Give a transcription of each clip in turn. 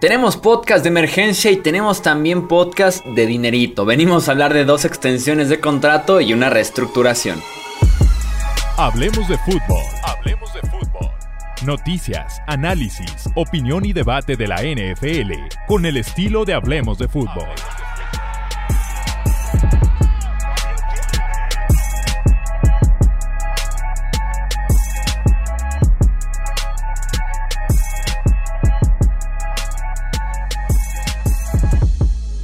Tenemos podcast de emergencia y tenemos también podcast de dinerito. Venimos a hablar de dos extensiones de contrato y una reestructuración. Hablemos de fútbol. Hablemos de fútbol. Noticias, análisis, opinión y debate de la NFL con el estilo de Hablemos de fútbol.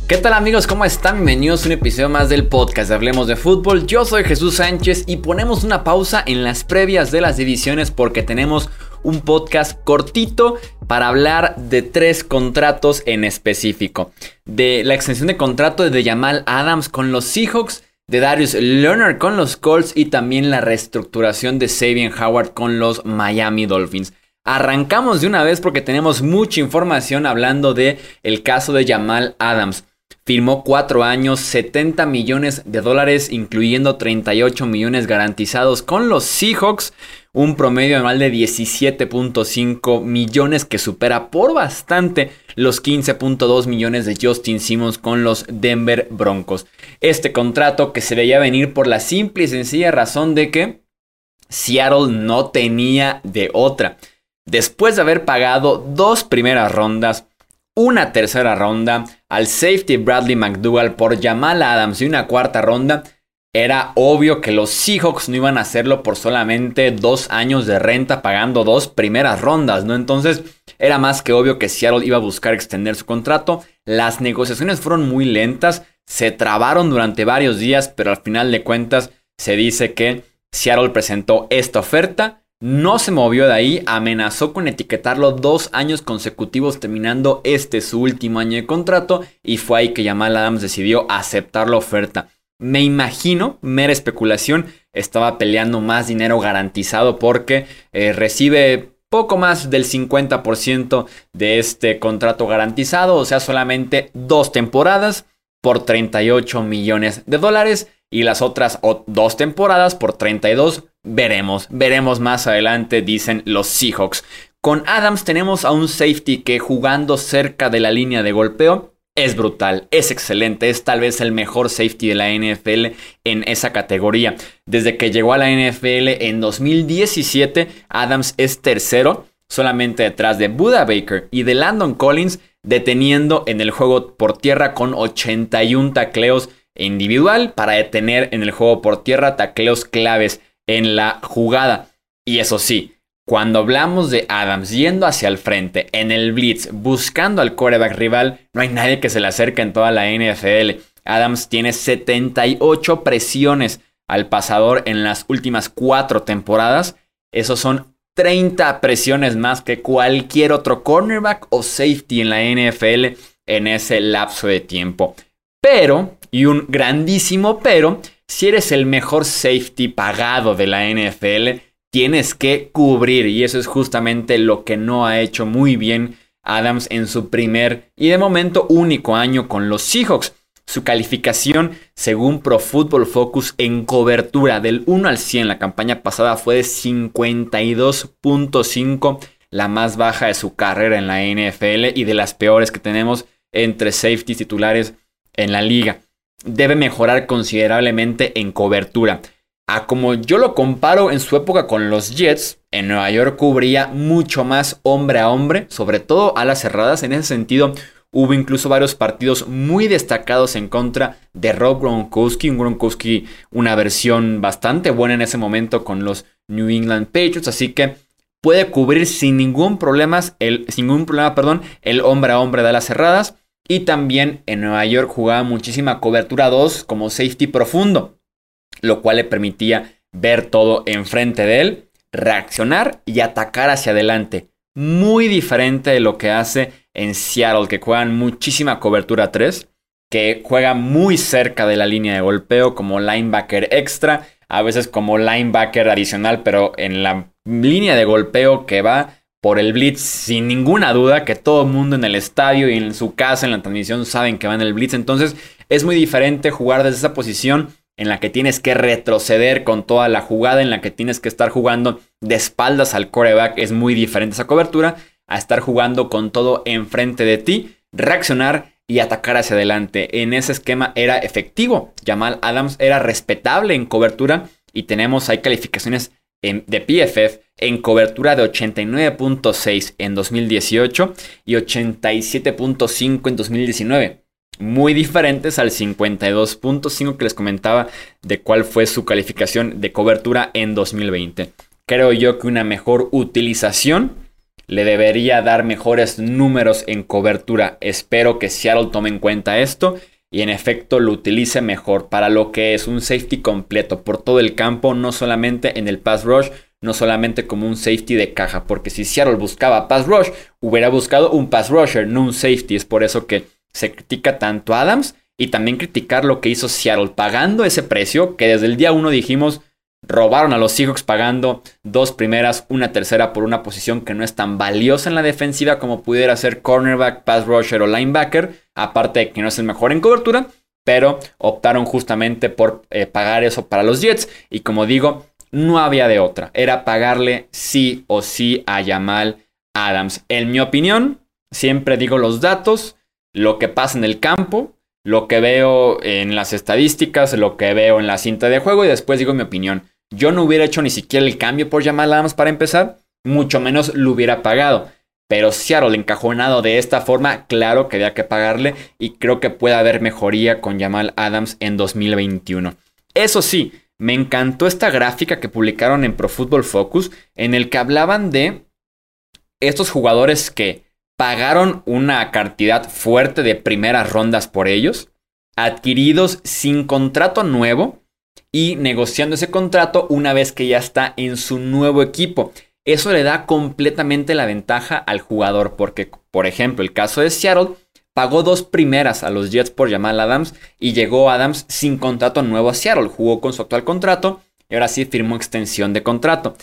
¿Qué tal amigos? ¿Cómo están? Bienvenidos a un episodio más del podcast de Hablemos de Fútbol. Yo soy Jesús Sánchez y ponemos una pausa en las previas de las divisiones porque tenemos un podcast cortito para hablar de tres contratos en específico. De la extensión de contrato de Jamal Adams con los Seahawks, de Darius Leonard con los Colts y también la reestructuración de Sabian Howard con los Miami Dolphins. Arrancamos de una vez porque tenemos mucha información hablando de el caso de Jamal Adams. Firmó 4 años, 70 millones de dólares, incluyendo 38 millones garantizados con los Seahawks. Un promedio anual de 17.5 millones que supera por bastante los 15.2 millones de Justin Simmons con los Denver Broncos. Este contrato que se veía venir por la simple y sencilla razón de que Seattle no tenía de otra. Después de haber pagado dos primeras rondas, una tercera ronda, al safety Bradley McDougall por Jamal Adams y una cuarta ronda, era obvio que los Seahawks no iban a hacerlo por solamente dos años de renta pagando dos primeras rondas, ¿no? Entonces era más que obvio que Seattle iba a buscar extender su contrato. Las negociaciones fueron muy lentas, se trabaron durante varios días, pero al final de cuentas se dice que Seattle presentó esta oferta no se movió de ahí, amenazó con etiquetarlo dos años consecutivos terminando este su último año de contrato y fue ahí que Jamal Adams decidió aceptar la oferta. Me imagino, mera especulación, estaba peleando más dinero garantizado porque eh, recibe poco más del 50% de este contrato garantizado, o sea, solamente dos temporadas por 38 millones de dólares y las otras dos temporadas por 32 veremos, veremos más adelante, dicen los Seahawks. Con Adams tenemos a un safety que jugando cerca de la línea de golpeo es brutal, es excelente, es tal vez el mejor safety de la NFL en esa categoría. Desde que llegó a la NFL en 2017, Adams es tercero, solamente detrás de Buda Baker y de Landon Collins, deteniendo en el juego por tierra con 81 tacleos individual para detener en el juego por tierra tacleos claves en la jugada. Y eso sí, cuando hablamos de Adams yendo hacia el frente en el blitz buscando al quarterback rival, no hay nadie que se le acerque en toda la NFL. Adams tiene 78 presiones al pasador en las últimas cuatro temporadas. Esos son 30 presiones más que cualquier otro cornerback o safety en la NFL en ese lapso de tiempo. Pero y un grandísimo pero, si eres el mejor safety pagado de la NFL, tienes que cubrir y eso es justamente lo que no ha hecho muy bien Adams en su primer y de momento único año con los Seahawks. Su calificación, según Pro Football Focus, en cobertura del 1 al 100 la campaña pasada fue de 52.5, la más baja de su carrera en la NFL y de las peores que tenemos entre safeties titulares en la liga debe mejorar considerablemente en cobertura. A como yo lo comparo en su época con los Jets, en Nueva York cubría mucho más hombre a hombre, sobre todo a las cerradas. En ese sentido, hubo incluso varios partidos muy destacados en contra de Rob Gronkowski. Un Gronkowski, una versión bastante buena en ese momento con los New England Patriots. Así que puede cubrir sin ningún problema el, sin ningún problema, perdón, el hombre a hombre de las cerradas. Y también en Nueva York jugaba muchísima cobertura 2 como safety profundo, lo cual le permitía ver todo enfrente de él, reaccionar y atacar hacia adelante. Muy diferente de lo que hace en Seattle, que juegan muchísima cobertura 3, que juega muy cerca de la línea de golpeo como linebacker extra, a veces como linebacker adicional, pero en la línea de golpeo que va por el blitz sin ninguna duda que todo el mundo en el estadio y en su casa en la transmisión saben que va en el blitz. Entonces es muy diferente jugar desde esa posición en la que tienes que retroceder con toda la jugada, en la que tienes que estar jugando de espaldas al coreback. Es muy diferente esa cobertura a estar jugando con todo enfrente de ti, reaccionar y atacar hacia adelante. En ese esquema era efectivo. Jamal Adams era respetable en cobertura y tenemos ahí calificaciones de PFF en cobertura de 89.6 en 2018 y 87.5 en 2019. Muy diferentes al 52.5 que les comentaba de cuál fue su calificación de cobertura en 2020. Creo yo que una mejor utilización le debería dar mejores números en cobertura. Espero que Seattle tome en cuenta esto y en efecto lo utilice mejor para lo que es un safety completo por todo el campo, no solamente en el pass rush, no solamente como un safety de caja, porque si Seattle buscaba pass rush, hubiera buscado un pass rusher, no un safety. Es por eso que se critica tanto a Adams y también criticar lo que hizo Seattle pagando ese precio que desde el día uno dijimos robaron a los Seahawks pagando dos primeras, una tercera por una posición que no es tan valiosa en la defensiva como pudiera ser cornerback, pass rusher o linebacker, aparte de que no es el mejor en cobertura, pero optaron justamente por eh, pagar eso para los Jets y como digo, no había de otra, era pagarle sí o sí a Jamal Adams. En mi opinión, siempre digo los datos, lo que pasa en el campo, lo que veo en las estadísticas, lo que veo en la cinta de juego y después digo mi opinión. Yo no hubiera hecho ni siquiera el cambio por Jamal Adams para empezar, mucho menos lo hubiera pagado. Pero Seattle encajonado de esta forma, claro que había que pagarle y creo que puede haber mejoría con Jamal Adams en 2021. Eso sí, me encantó esta gráfica que publicaron en Pro Football Focus en el que hablaban de estos jugadores que pagaron una cantidad fuerte de primeras rondas por ellos, adquiridos sin contrato nuevo y negociando ese contrato una vez que ya está en su nuevo equipo. Eso le da completamente la ventaja al jugador porque, por ejemplo, el caso de Seattle pagó dos primeras a los Jets por Jamal Adams y llegó Adams sin contrato nuevo a Seattle. Jugó con su actual contrato y ahora sí firmó extensión de contrato.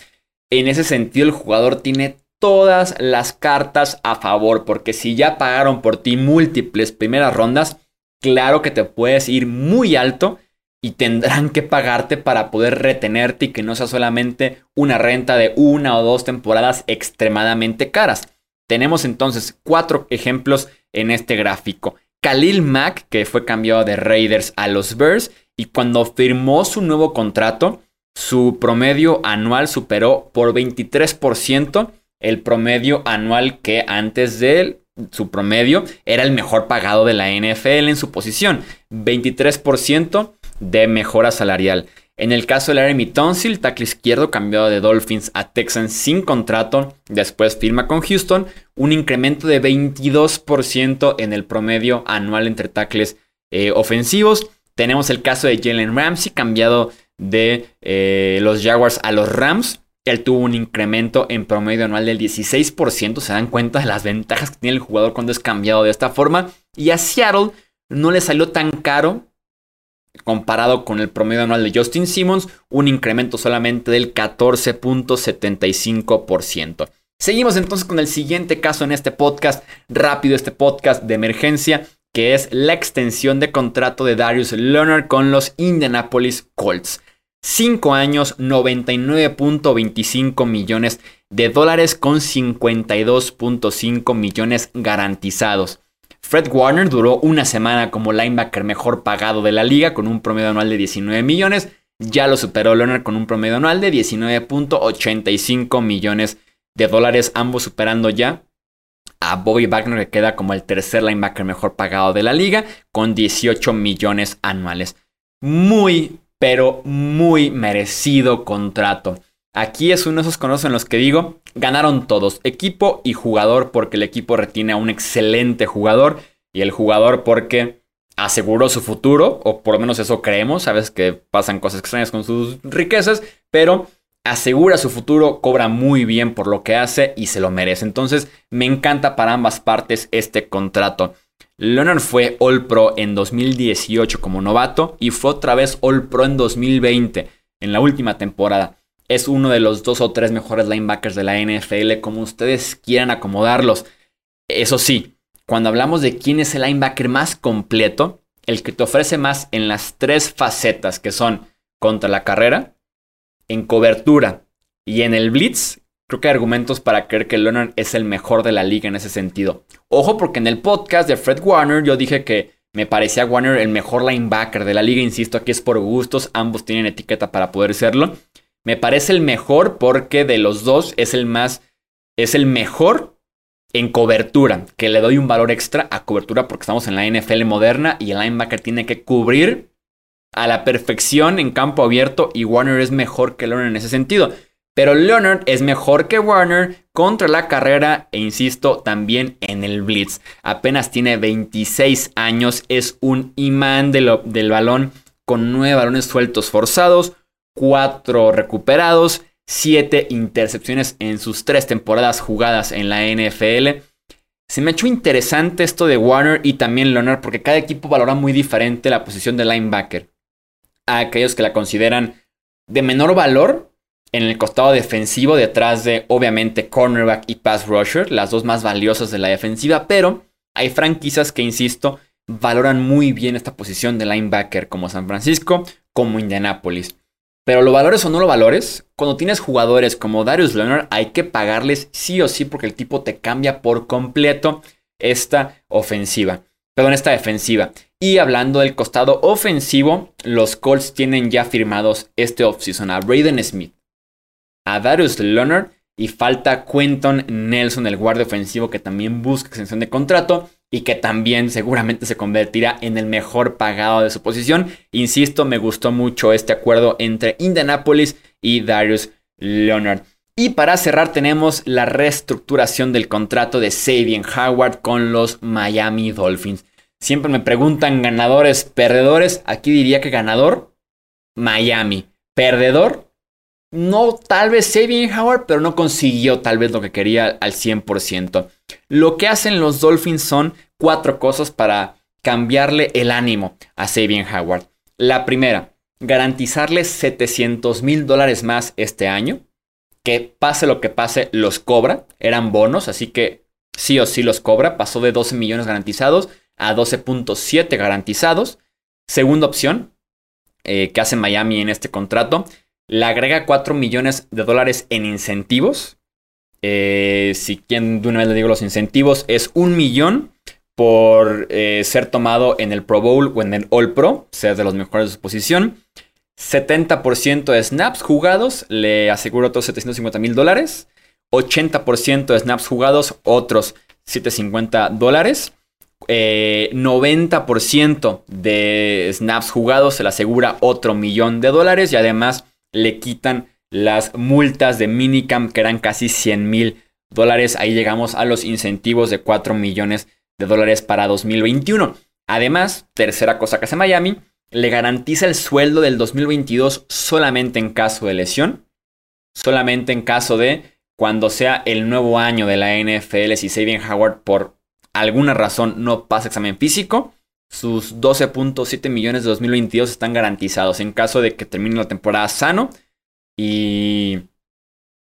En ese sentido, el jugador tiene todas las cartas a favor porque si ya pagaron por ti múltiples primeras rondas, claro que te puedes ir muy alto y tendrán que pagarte para poder retenerte y que no sea solamente una renta de una o dos temporadas extremadamente caras. Tenemos entonces cuatro ejemplos en este gráfico. Khalil Mack, que fue cambiado de Raiders a los Bears, y cuando firmó su nuevo contrato, su promedio anual superó por 23% el promedio anual que antes de él, su promedio, era el mejor pagado de la NFL en su posición. 23% de mejora salarial. En el caso de Laramie Tonsil, tackle izquierdo cambiado de Dolphins a Texans sin contrato, después firma con Houston, un incremento de 22% en el promedio anual entre tackles eh, ofensivos. Tenemos el caso de Jalen Ramsey, cambiado de eh, los Jaguars a los Rams. Él tuvo un incremento en promedio anual del 16%. Se dan cuenta de las ventajas que tiene el jugador cuando es cambiado de esta forma. Y a Seattle no le salió tan caro comparado con el promedio anual de Justin Simmons, un incremento solamente del 14.75%. Seguimos entonces con el siguiente caso en este podcast, rápido este podcast de emergencia, que es la extensión de contrato de Darius Leonard con los Indianapolis Colts. 5 años, 99.25 millones de dólares con 52.5 millones garantizados. Fred Warner duró una semana como linebacker mejor pagado de la liga con un promedio anual de 19 millones. Ya lo superó Leonard con un promedio anual de 19.85 millones de dólares, ambos superando ya a Bobby Wagner que queda como el tercer linebacker mejor pagado de la liga con 18 millones anuales. Muy, pero muy merecido contrato. Aquí es uno de esos conocidos en los que digo, ganaron todos, equipo y jugador, porque el equipo retiene a un excelente jugador y el jugador porque aseguró su futuro, o por lo menos eso creemos, sabes que pasan cosas extrañas con sus riquezas, pero asegura su futuro, cobra muy bien por lo que hace y se lo merece. Entonces me encanta para ambas partes este contrato. Leonard fue All Pro en 2018 como novato y fue otra vez All Pro en 2020, en la última temporada es uno de los dos o tres mejores linebackers de la NFL, como ustedes quieran acomodarlos. Eso sí, cuando hablamos de quién es el linebacker más completo, el que te ofrece más en las tres facetas que son contra la carrera, en cobertura y en el blitz, creo que hay argumentos para creer que Leonard es el mejor de la liga en ese sentido. Ojo, porque en el podcast de Fred Warner yo dije que me parecía Warner el mejor linebacker de la liga. Insisto, aquí es por gustos, ambos tienen etiqueta para poder serlo. Me parece el mejor porque de los dos es el más, es el mejor en cobertura, que le doy un valor extra a cobertura porque estamos en la NFL moderna y el linebacker tiene que cubrir a la perfección en campo abierto y Warner es mejor que Leonard en ese sentido. Pero Leonard es mejor que Warner contra la carrera e insisto también en el blitz. Apenas tiene 26 años, es un imán del balón con 9 balones sueltos forzados, 4 recuperados, 7 intercepciones en sus 3 temporadas jugadas en la NFL. Se me ha hecho interesante esto de Warner y también Leonard porque cada equipo valora muy diferente la posición de linebacker. A aquellos que la consideran de menor valor en el costado defensivo detrás de obviamente cornerback y pass rusher, las dos más valiosas de la defensiva, pero hay franquicias que, insisto, valoran muy bien esta posición de linebacker como San Francisco, como Indianapolis. Pero lo valores o no lo valores, cuando tienes jugadores como Darius Leonard hay que pagarles sí o sí porque el tipo te cambia por completo esta ofensiva. Perdón, esta defensiva. Y hablando del costado ofensivo, los Colts tienen ya firmados este offseason a Braden Smith, a Darius Leonard y falta Quentin Nelson, el guardia ofensivo que también busca extensión de contrato y que también seguramente se convertirá en el mejor pagado de su posición. Insisto, me gustó mucho este acuerdo entre Indianapolis y Darius Leonard. Y para cerrar tenemos la reestructuración del contrato de Sabian Howard con los Miami Dolphins. Siempre me preguntan ganadores, perdedores. Aquí diría que ganador, Miami. Perdedor, no tal vez Saving Howard, pero no consiguió tal vez lo que quería al 100%. Lo que hacen los Dolphins son cuatro cosas para cambiarle el ánimo a Saving Howard. La primera, garantizarle 700 mil dólares más este año. Que pase lo que pase, los cobra. Eran bonos, así que sí o sí los cobra. Pasó de 12 millones garantizados a 12.7 garantizados. Segunda opción eh, que hace Miami en este contrato le agrega 4 millones de dólares en incentivos. Eh, si quien de una vez le digo los incentivos, es un millón por eh, ser tomado en el Pro Bowl o en el All Pro, ser de los mejores de su posición. 70% de snaps jugados, le aseguro otros 750 mil dólares. 80% de snaps jugados, otros 750 dólares. 90% eh, de snaps jugados se le asegura otro millón de dólares y además le quitan las multas de Minicamp que eran casi 100 mil dólares. Ahí llegamos a los incentivos de 4 millones de dólares para 2021. Además, tercera cosa que hace Miami, le garantiza el sueldo del 2022 solamente en caso de lesión, solamente en caso de cuando sea el nuevo año de la NFL, si Sabian Howard por alguna razón no pasa examen físico, sus 12.7 millones de 2022 están garantizados en caso de que termine la temporada sano y,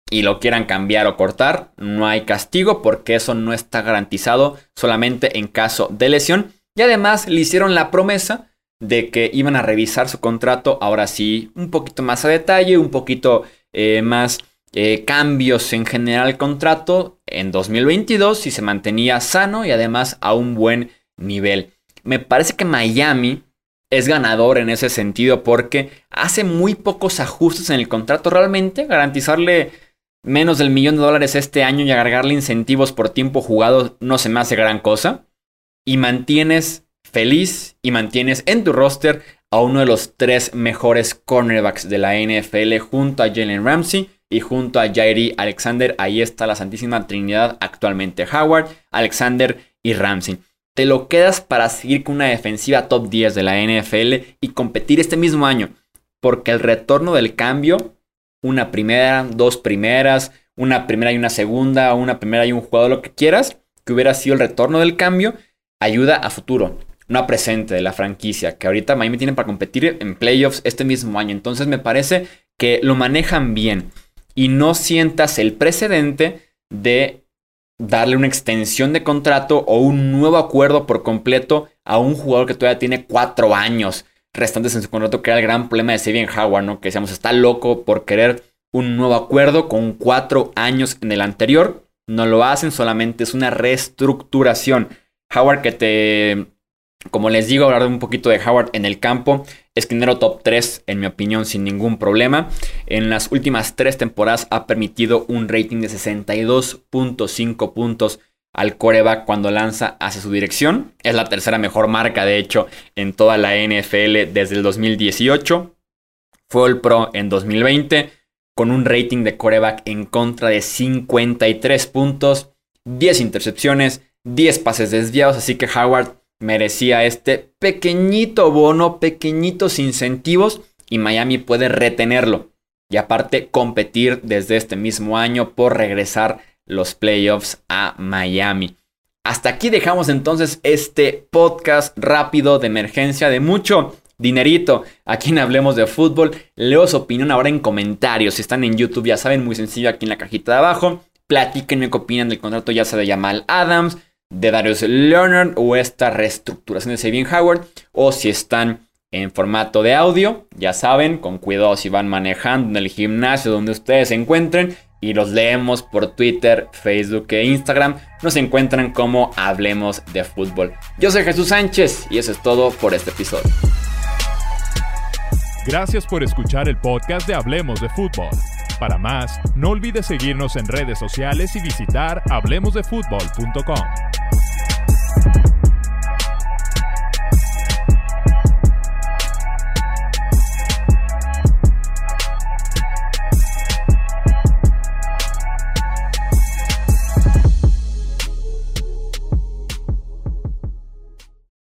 y lo quieran cambiar o cortar. No hay castigo porque eso no está garantizado solamente en caso de lesión. Y además le hicieron la promesa de que iban a revisar su contrato ahora sí un poquito más a detalle, un poquito eh, más eh, cambios en general al contrato en 2022 si se mantenía sano y además a un buen nivel. Me parece que Miami es ganador en ese sentido porque hace muy pocos ajustes en el contrato realmente. Garantizarle menos del millón de dólares este año y agregarle incentivos por tiempo jugado no se me hace gran cosa. Y mantienes feliz y mantienes en tu roster a uno de los tres mejores cornerbacks de la NFL junto a Jalen Ramsey y junto a Jairi Alexander. Ahí está la Santísima Trinidad actualmente. Howard, Alexander y Ramsey te lo quedas para seguir con una defensiva top 10 de la NFL y competir este mismo año. Porque el retorno del cambio, una primera, dos primeras, una primera y una segunda, una primera y un jugador, lo que quieras, que hubiera sido el retorno del cambio, ayuda a futuro, no a presente de la franquicia, que ahorita Miami tiene para competir en playoffs este mismo año. Entonces me parece que lo manejan bien y no sientas el precedente de darle una extensión de contrato o un nuevo acuerdo por completo a un jugador que todavía tiene cuatro años restantes en su contrato, que era el gran problema de Steven Howard, ¿no? Que decíamos, está loco por querer un nuevo acuerdo con cuatro años en el anterior. No lo hacen, solamente es una reestructuración. Howard que te como les digo, hablar un poquito de Howard en el campo. Esquinero top 3, en mi opinión, sin ningún problema. En las últimas tres temporadas ha permitido un rating de 62.5 puntos al coreback cuando lanza hacia su dirección. Es la tercera mejor marca, de hecho, en toda la NFL desde el 2018. Fue el Pro en 2020 con un rating de coreback en contra de 53 puntos, 10 intercepciones, 10 pases desviados. Así que Howard merecía este pequeñito bono, pequeñitos incentivos y Miami puede retenerlo. Y aparte competir desde este mismo año por regresar los playoffs a Miami. Hasta aquí dejamos entonces este podcast rápido de emergencia de mucho dinerito. Aquí en Hablemos de Fútbol. Leo su opinión ahora en comentarios. Si están en YouTube, ya saben, muy sencillo aquí en la cajita de abajo. Platíquenme qué opinan del contrato ya sea de Jamal Adams, de Darius Leonard o esta reestructuración de Sabine Howard o si están en formato de audio, ya saben, con cuidado si van manejando en el gimnasio donde ustedes se encuentren y los leemos por Twitter, Facebook e Instagram, nos encuentran como Hablemos de Fútbol. Yo soy Jesús Sánchez y eso es todo por este episodio. Gracias por escuchar el podcast de Hablemos de Fútbol. Para más, no olvides seguirnos en redes sociales y visitar hablemosdefutbol.com.